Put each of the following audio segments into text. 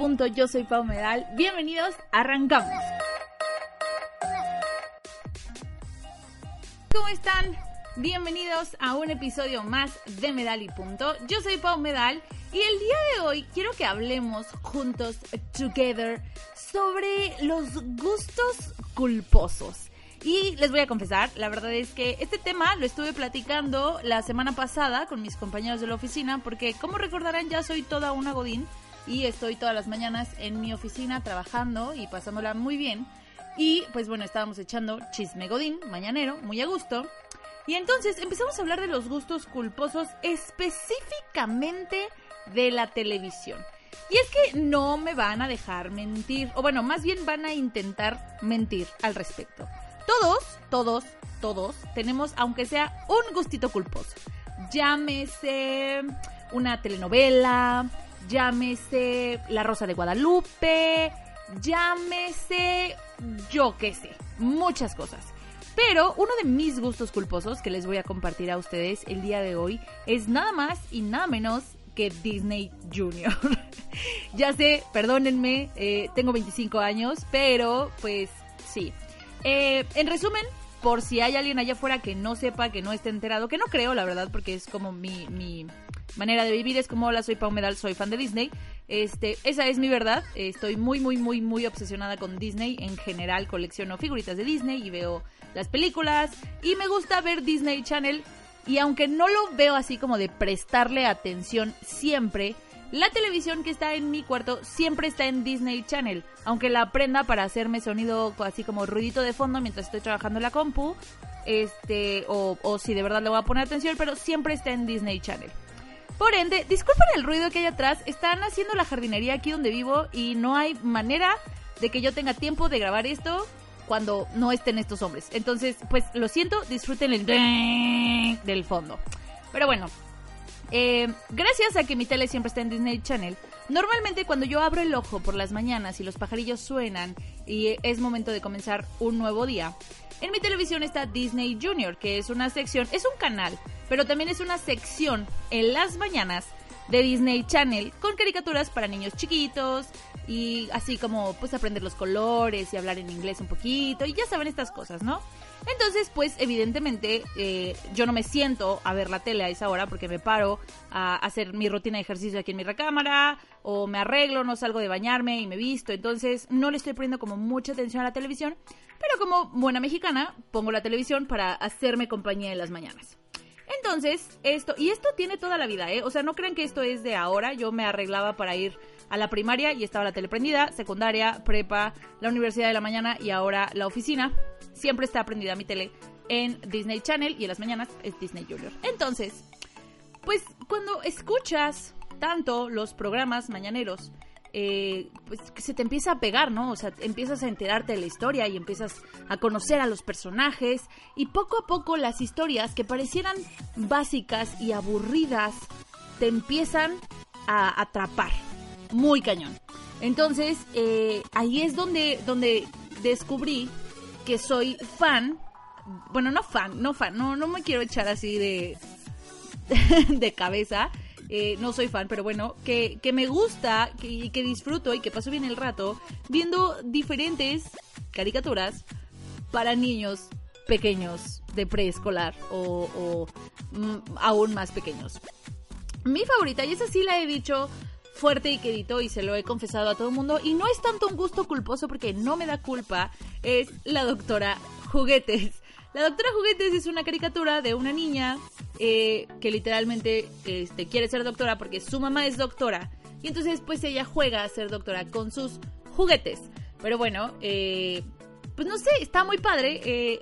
Punto. Yo soy Pau Medal. Bienvenidos, arrancamos. ¿Cómo están? Bienvenidos a un episodio más de Medal y Punto. Yo soy Pau Medal y el día de hoy quiero que hablemos juntos, together, sobre los gustos culposos. Y les voy a confesar, la verdad es que este tema lo estuve platicando la semana pasada con mis compañeros de la oficina, porque como recordarán ya soy toda una godín y estoy todas las mañanas en mi oficina trabajando y pasándola muy bien. Y pues bueno, estábamos echando chisme godín, mañanero, muy a gusto. Y entonces empezamos a hablar de los gustos culposos específicamente de la televisión. Y es que no me van a dejar mentir, o bueno, más bien van a intentar mentir al respecto. Todos, todos, todos tenemos, aunque sea un gustito culposo. Llámese una telenovela, llámese La Rosa de Guadalupe, llámese yo qué sé, muchas cosas. Pero uno de mis gustos culposos que les voy a compartir a ustedes el día de hoy es nada más y nada menos que Disney Junior. ya sé, perdónenme, eh, tengo 25 años, pero pues sí. Eh, en resumen, por si hay alguien allá afuera que no sepa, que no esté enterado, que no creo, la verdad, porque es como mi, mi manera de vivir, es como, hola, soy Pau Medal, soy fan de Disney. Este, esa es mi verdad, estoy muy, muy, muy, muy obsesionada con Disney. En general colecciono figuritas de Disney y veo las películas y me gusta ver Disney Channel y aunque no lo veo así como de prestarle atención siempre, la televisión que está en mi cuarto siempre está en Disney Channel, aunque la prenda para hacerme sonido así como ruidito de fondo mientras estoy trabajando en la compu, este, o, o si de verdad le voy a poner atención, pero siempre está en Disney Channel. Por ende, disculpen el ruido que hay atrás, están haciendo la jardinería aquí donde vivo y no hay manera de que yo tenga tiempo de grabar esto cuando no estén estos hombres. Entonces, pues lo siento, disfruten el del fondo. Pero bueno, eh, gracias a que mi tele siempre está en Disney Channel, normalmente cuando yo abro el ojo por las mañanas y los pajarillos suenan y es momento de comenzar un nuevo día, en mi televisión está Disney Junior, que es una sección, es un canal, pero también es una sección en las mañanas de Disney Channel con caricaturas para niños chiquitos, y así como pues aprender los colores y hablar en inglés un poquito y ya saben estas cosas, ¿no? Entonces, pues evidentemente eh, yo no me siento a ver la tele a esa hora porque me paro a hacer mi rutina de ejercicio aquí en mi recámara o me arreglo, no salgo de bañarme y me visto. Entonces no le estoy poniendo como mucha atención a la televisión, pero como buena mexicana pongo la televisión para hacerme compañía en las mañanas. Entonces, esto, y esto tiene toda la vida, ¿eh? O sea, no crean que esto es de ahora, yo me arreglaba para ir a la primaria y estaba la tele prendida, secundaria, prepa, la universidad de la mañana y ahora la oficina. Siempre está prendida mi tele en Disney Channel y en las mañanas es Disney Junior. Entonces, pues cuando escuchas tanto los programas mañaneros, eh, pues se te empieza a pegar, ¿no? O sea, empiezas a enterarte de la historia y empiezas a conocer a los personajes y poco a poco las historias que parecieran básicas y aburridas te empiezan a atrapar muy cañón. Entonces, eh, ahí es donde, donde descubrí que soy fan. Bueno, no fan, no fan, no, no me quiero echar así de, de cabeza. Eh, no soy fan, pero bueno, que, que me gusta y que, disfruto y que paso bien el rato viendo diferentes caricaturas para niños pequeños de preescolar o, o mm, aún más pequeños. Mi favorita, y esa sí la he dicho fuerte y quedito y se lo he confesado a todo el mundo y no es tanto un gusto culposo porque no me da culpa, es la doctora Juguetes. La doctora Juguetes es una caricatura de una niña eh, que literalmente este, quiere ser doctora porque su mamá es doctora y entonces pues ella juega a ser doctora con sus juguetes. Pero bueno, eh, pues no sé, está muy padre. Eh,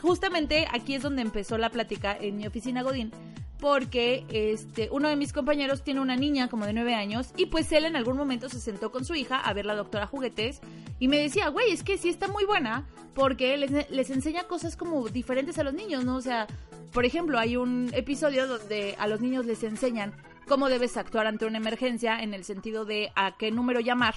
justamente aquí es donde empezó la plática en mi oficina Godín porque este uno de mis compañeros tiene una niña como de nueve años y pues él en algún momento se sentó con su hija a ver la doctora juguetes y me decía, güey, es que sí está muy buena porque les, les enseña cosas como diferentes a los niños, ¿no? O sea, por ejemplo, hay un episodio donde a los niños les enseñan cómo debes actuar ante una emergencia en el sentido de a qué número llamar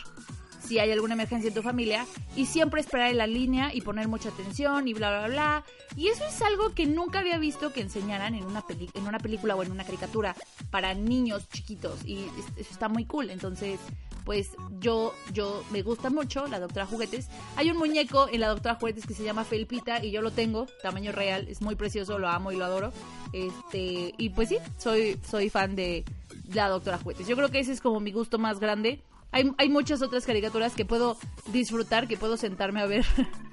si hay alguna emergencia en tu familia y siempre esperar en la línea y poner mucha atención y bla, bla, bla. Y eso es algo que nunca había visto que enseñaran en una, en una película o en una caricatura para niños chiquitos y eso está muy cool. Entonces, pues yo, yo me gusta mucho la Doctora Juguetes. Hay un muñeco en la Doctora Juguetes que se llama Felpita y yo lo tengo, tamaño real, es muy precioso, lo amo y lo adoro. Este, y pues sí, soy, soy fan de la Doctora Juguetes. Yo creo que ese es como mi gusto más grande. Hay, hay muchas otras caricaturas que puedo disfrutar, que puedo sentarme a ver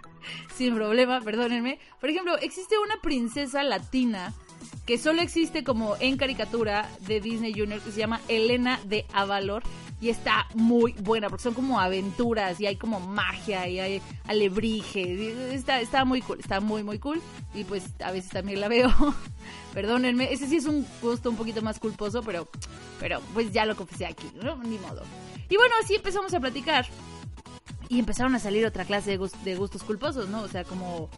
sin problema, perdónenme. Por ejemplo, existe una princesa latina que solo existe como en caricatura de Disney Junior que se llama Elena de Avalor y está muy buena porque son como aventuras y hay como magia y hay alebrije. Está, está muy cool, está muy, muy cool. Y pues a veces también la veo. Perdónenme, ese sí es un gusto un poquito más culposo, pero, pero pues ya lo confesé aquí, ¿no? Ni modo. Y bueno, así empezamos a platicar. Y empezaron a salir otra clase de, de gustos culposos, ¿no? O sea, como,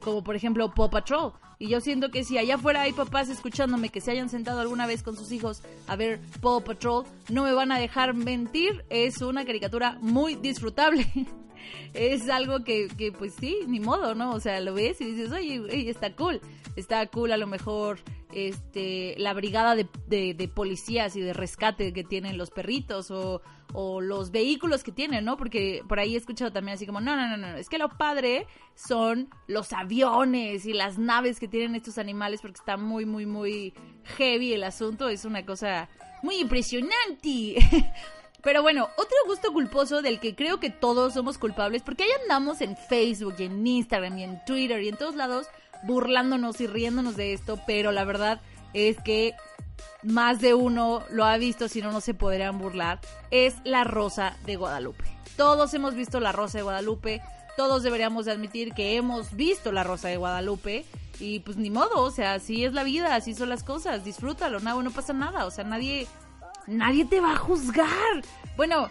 como por ejemplo Paw Patrol. Y yo siento que si allá afuera hay papás escuchándome que se hayan sentado alguna vez con sus hijos a ver Paw Patrol, no me van a dejar mentir. Es una caricatura muy disfrutable. es algo que, que, pues sí, ni modo, ¿no? O sea, lo ves y dices, oye, oye está cool. Está cool a lo mejor este la brigada de, de, policías y de rescate que tienen los perritos o, o, los vehículos que tienen, ¿no? Porque por ahí he escuchado también así como, no, no, no, no, es que lo padre son los aviones y las naves que tienen estos animales porque está muy, muy, muy heavy el asunto, es una cosa muy impresionante. Pero bueno, otro gusto culposo del que creo que todos somos culpables, porque ahí andamos en Facebook y en Instagram y en Twitter y en todos lados burlándonos y riéndonos de esto, pero la verdad es que más de uno lo ha visto, si no, no se podrían burlar, es La Rosa de Guadalupe. Todos hemos visto La Rosa de Guadalupe, todos deberíamos admitir que hemos visto La Rosa de Guadalupe y pues ni modo, o sea, así es la vida, así son las cosas, disfrútalo, no, no pasa nada, o sea, nadie, nadie te va a juzgar. Bueno,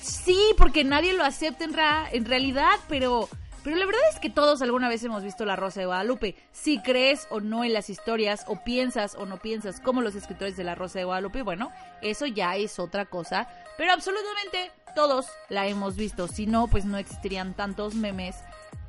sí, porque nadie lo acepta en, en realidad, pero pero la verdad es que todos alguna vez hemos visto La Rosa de Guadalupe. Si crees o no en las historias, o piensas o no piensas como los escritores de La Rosa de Guadalupe, bueno, eso ya es otra cosa. Pero absolutamente todos la hemos visto. Si no, pues no existirían tantos memes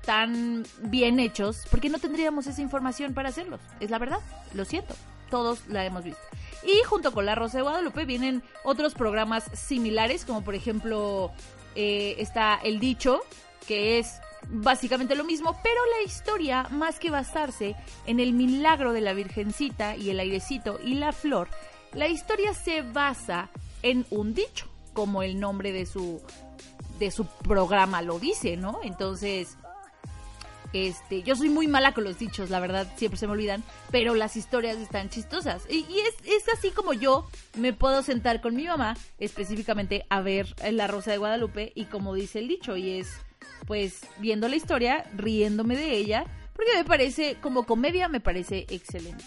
tan bien hechos, porque no tendríamos esa información para hacerlos. Es la verdad, lo siento, todos la hemos visto. Y junto con La Rosa de Guadalupe vienen otros programas similares, como por ejemplo eh, está El Dicho, que es básicamente lo mismo, pero la historia, más que basarse en el milagro de la Virgencita y el airecito y la flor, la historia se basa en un dicho, como el nombre de su de su programa lo dice, ¿no? Entonces, este, yo soy muy mala con los dichos, la verdad, siempre se me olvidan, pero las historias están chistosas. Y, es, es, así como yo me puedo sentar con mi mamá, específicamente, a ver La Rosa de Guadalupe, y como dice el dicho, y es pues viendo la historia, riéndome de ella, porque me parece, como comedia, me parece excelente.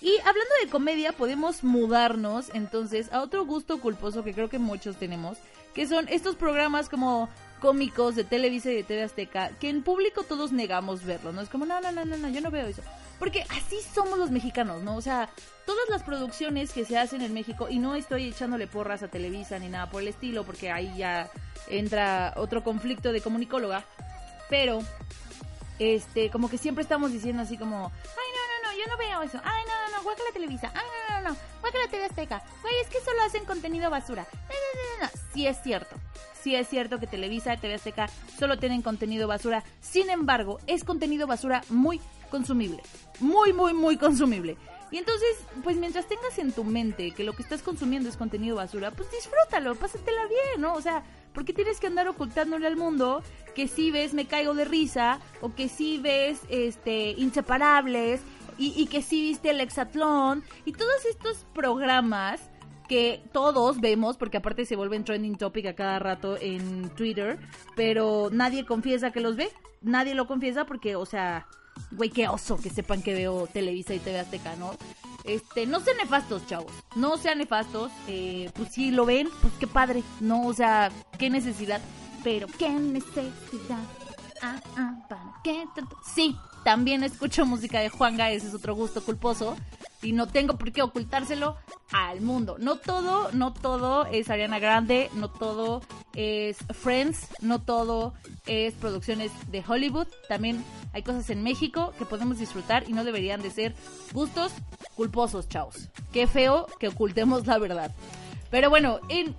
Y hablando de comedia, podemos mudarnos entonces a otro gusto culposo que creo que muchos tenemos, que son estos programas como cómicos de Televisa y de TV Azteca, que en público todos negamos verlo, ¿no? Es como, no, no, no, no, no, yo no veo eso. Porque así somos los mexicanos, ¿no? O sea, todas las producciones que se hacen en México, y no estoy echándole porras a Televisa ni nada por el estilo, porque ahí ya entra otro conflicto de comunicóloga, pero este, como que siempre estamos diciendo así como, ay, no, no, no, yo no veo eso, ay, no, no, no, guácala Televisa, ay, no, no, no, guácala TV Azteca, güey, es que solo hacen contenido basura, no, no, no, no, sí es cierto, sí es cierto que Televisa y TV Azteca solo tienen contenido basura, sin embargo, es contenido basura muy consumible, muy, muy, muy consumible. Y entonces, pues mientras tengas en tu mente que lo que estás consumiendo es contenido basura, pues disfrútalo, pásatela bien, ¿no? O sea, ¿Por qué tienes que andar ocultándole al mundo que si ves Me Caigo de Risa o que si ves este, Inseparables y, que si viste el Hexatlón y todos estos programas que todos vemos, porque aparte se vuelven trending topic a cada rato en Twitter, pero nadie confiesa que los ve. Nadie lo confiesa porque, o sea, güey, qué oso que sepan que veo Televisa y TV Azteca, ¿no? Este, no sean nefastos, chavos. No sean nefastos. Eh, pues si lo ven, pues qué padre. No, o sea, qué necesidad. Pero qué necesidad. Ah, ah, ¿para qué? Sí, también escucho música de Juanga, ese es otro gusto culposo. Y no tengo por qué ocultárselo al mundo. No todo, no todo es Ariana Grande, no todo es Friends, no todo es producciones de Hollywood. También hay cosas en México que podemos disfrutar y no deberían de ser gustos culposos, chavos. Qué feo que ocultemos la verdad. Pero bueno, en,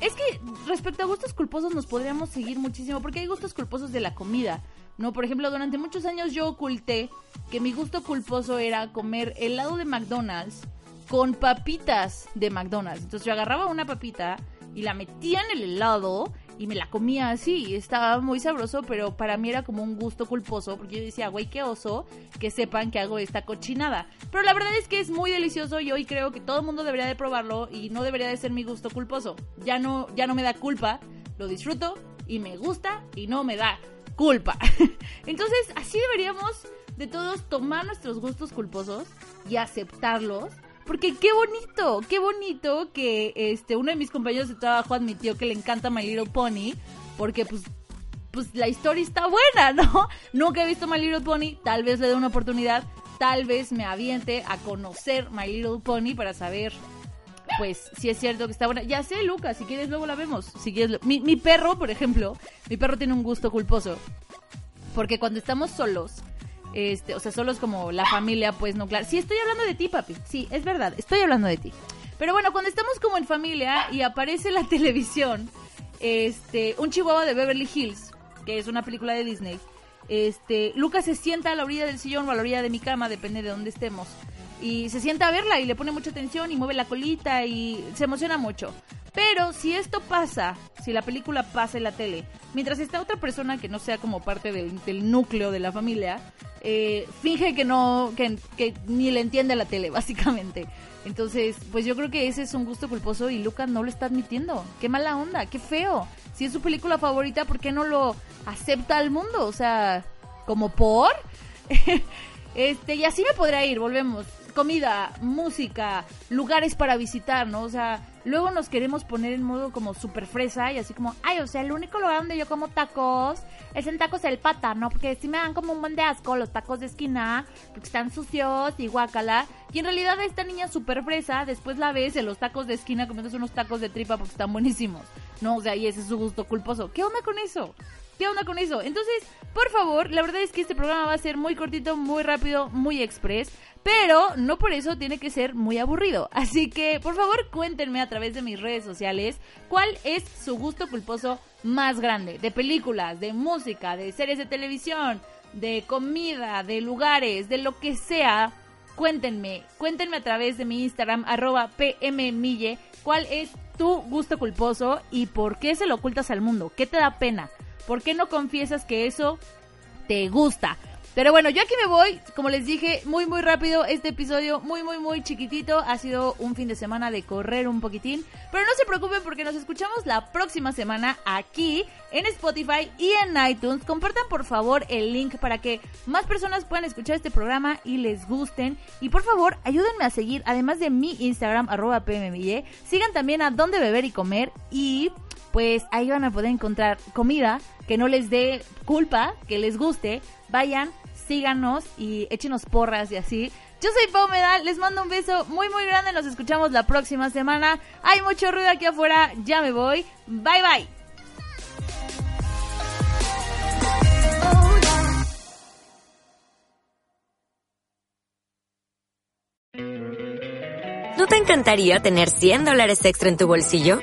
es que respecto a gustos culposos nos podríamos seguir muchísimo porque hay gustos culposos de la comida. No, por ejemplo, durante muchos años yo oculté que mi gusto culposo era comer helado de McDonald's con papitas de McDonald's. Entonces yo agarraba una papita y la metía en el helado y me la comía así. Estaba muy sabroso, pero para mí era como un gusto culposo porque yo decía, güey, qué oso que sepan que hago esta cochinada. Pero la verdad es que es muy delicioso y hoy creo que todo el mundo debería de probarlo y no debería de ser mi gusto culposo. Ya no, ya no me da culpa, lo disfruto y me gusta y no me da culpa. Entonces, así deberíamos de todos tomar nuestros gustos culposos y aceptarlos porque qué bonito, qué bonito que este uno de mis compañeros de trabajo admitió que le encanta My Little Pony, porque pues pues la historia está buena, ¿no? Nunca he visto My Little Pony, tal vez le dé una oportunidad, tal vez me aviente a conocer My Little Pony para saber pues si es cierto que está buena. Ya sé, Lucas, si quieres luego la vemos. Si quieres, mi, mi perro, por ejemplo, mi perro tiene un gusto culposo. Porque cuando estamos solos, este, o sea, solo es como la familia, pues nuclear. Sí, estoy hablando de ti, papi. Sí, es verdad, estoy hablando de ti. Pero bueno, cuando estamos como en familia y aparece la televisión, este, un chihuahua de Beverly Hills, que es una película de Disney, este, Lucas se sienta a la orilla del sillón o a la orilla de mi cama, depende de dónde estemos. Y se sienta a verla y le pone mucha atención y mueve la colita y se emociona mucho. Pero si esto pasa, si la película pasa en la tele, mientras está otra persona que no sea como parte del, núcleo de la familia, eh, finge que no, que, ni le entiende a la tele, básicamente. Entonces, pues yo creo que ese es un gusto culposo y Lucas no lo está admitiendo. Qué mala onda, qué feo. Si es su película favorita, ¿por qué no lo acepta al mundo? O sea, como por. este, y así me podría ir, volvemos comida, música, lugares para visitar, ¿no? O sea, luego nos queremos poner en modo como súper fresa y así como, ay, o sea, el único lugar donde yo como tacos es en tacos el pata, ¿no? Porque sí me dan como un buen de asco los tacos de esquina, porque están sucios y guacala. Y en realidad esta niña súper fresa, después la ves en los tacos de esquina comiendo unos tacos de tripa porque están buenísimos, ¿no? O sea, y ese es su gusto culposo. ¿Qué onda con eso? ¿Qué onda con eso? Entonces, por favor, la verdad es que este programa va a ser muy cortito, muy rápido, muy express. Pero no por eso tiene que ser muy aburrido. Así que, por favor, cuéntenme a través de mis redes sociales cuál es su gusto culposo más grande. De películas, de música, de series de televisión, de comida, de lugares, de lo que sea. Cuéntenme, cuéntenme a través de mi Instagram, arroba pmmille, cuál es tu gusto culposo y por qué se lo ocultas al mundo. ¿Qué te da pena? ¿Por qué no confiesas que eso te gusta? Pero bueno, yo aquí me voy, como les dije, muy muy rápido, este episodio muy muy muy chiquitito, ha sido un fin de semana de correr un poquitín, pero no se preocupen porque nos escuchamos la próxima semana aquí en Spotify y en iTunes. Compartan por favor el link para que más personas puedan escuchar este programa y les gusten. Y por favor, ayúdenme a seguir, además de mi Instagram, arroba sigan también a Dónde Beber y Comer y pues ahí van a poder encontrar comida que no les dé culpa, que les guste. Vayan, síganos y échenos porras y así. Yo soy Pau Medal, les mando un beso muy muy grande, nos escuchamos la próxima semana. Hay mucho ruido aquí afuera, ya me voy. Bye bye. ¿No te encantaría tener 100 dólares extra en tu bolsillo?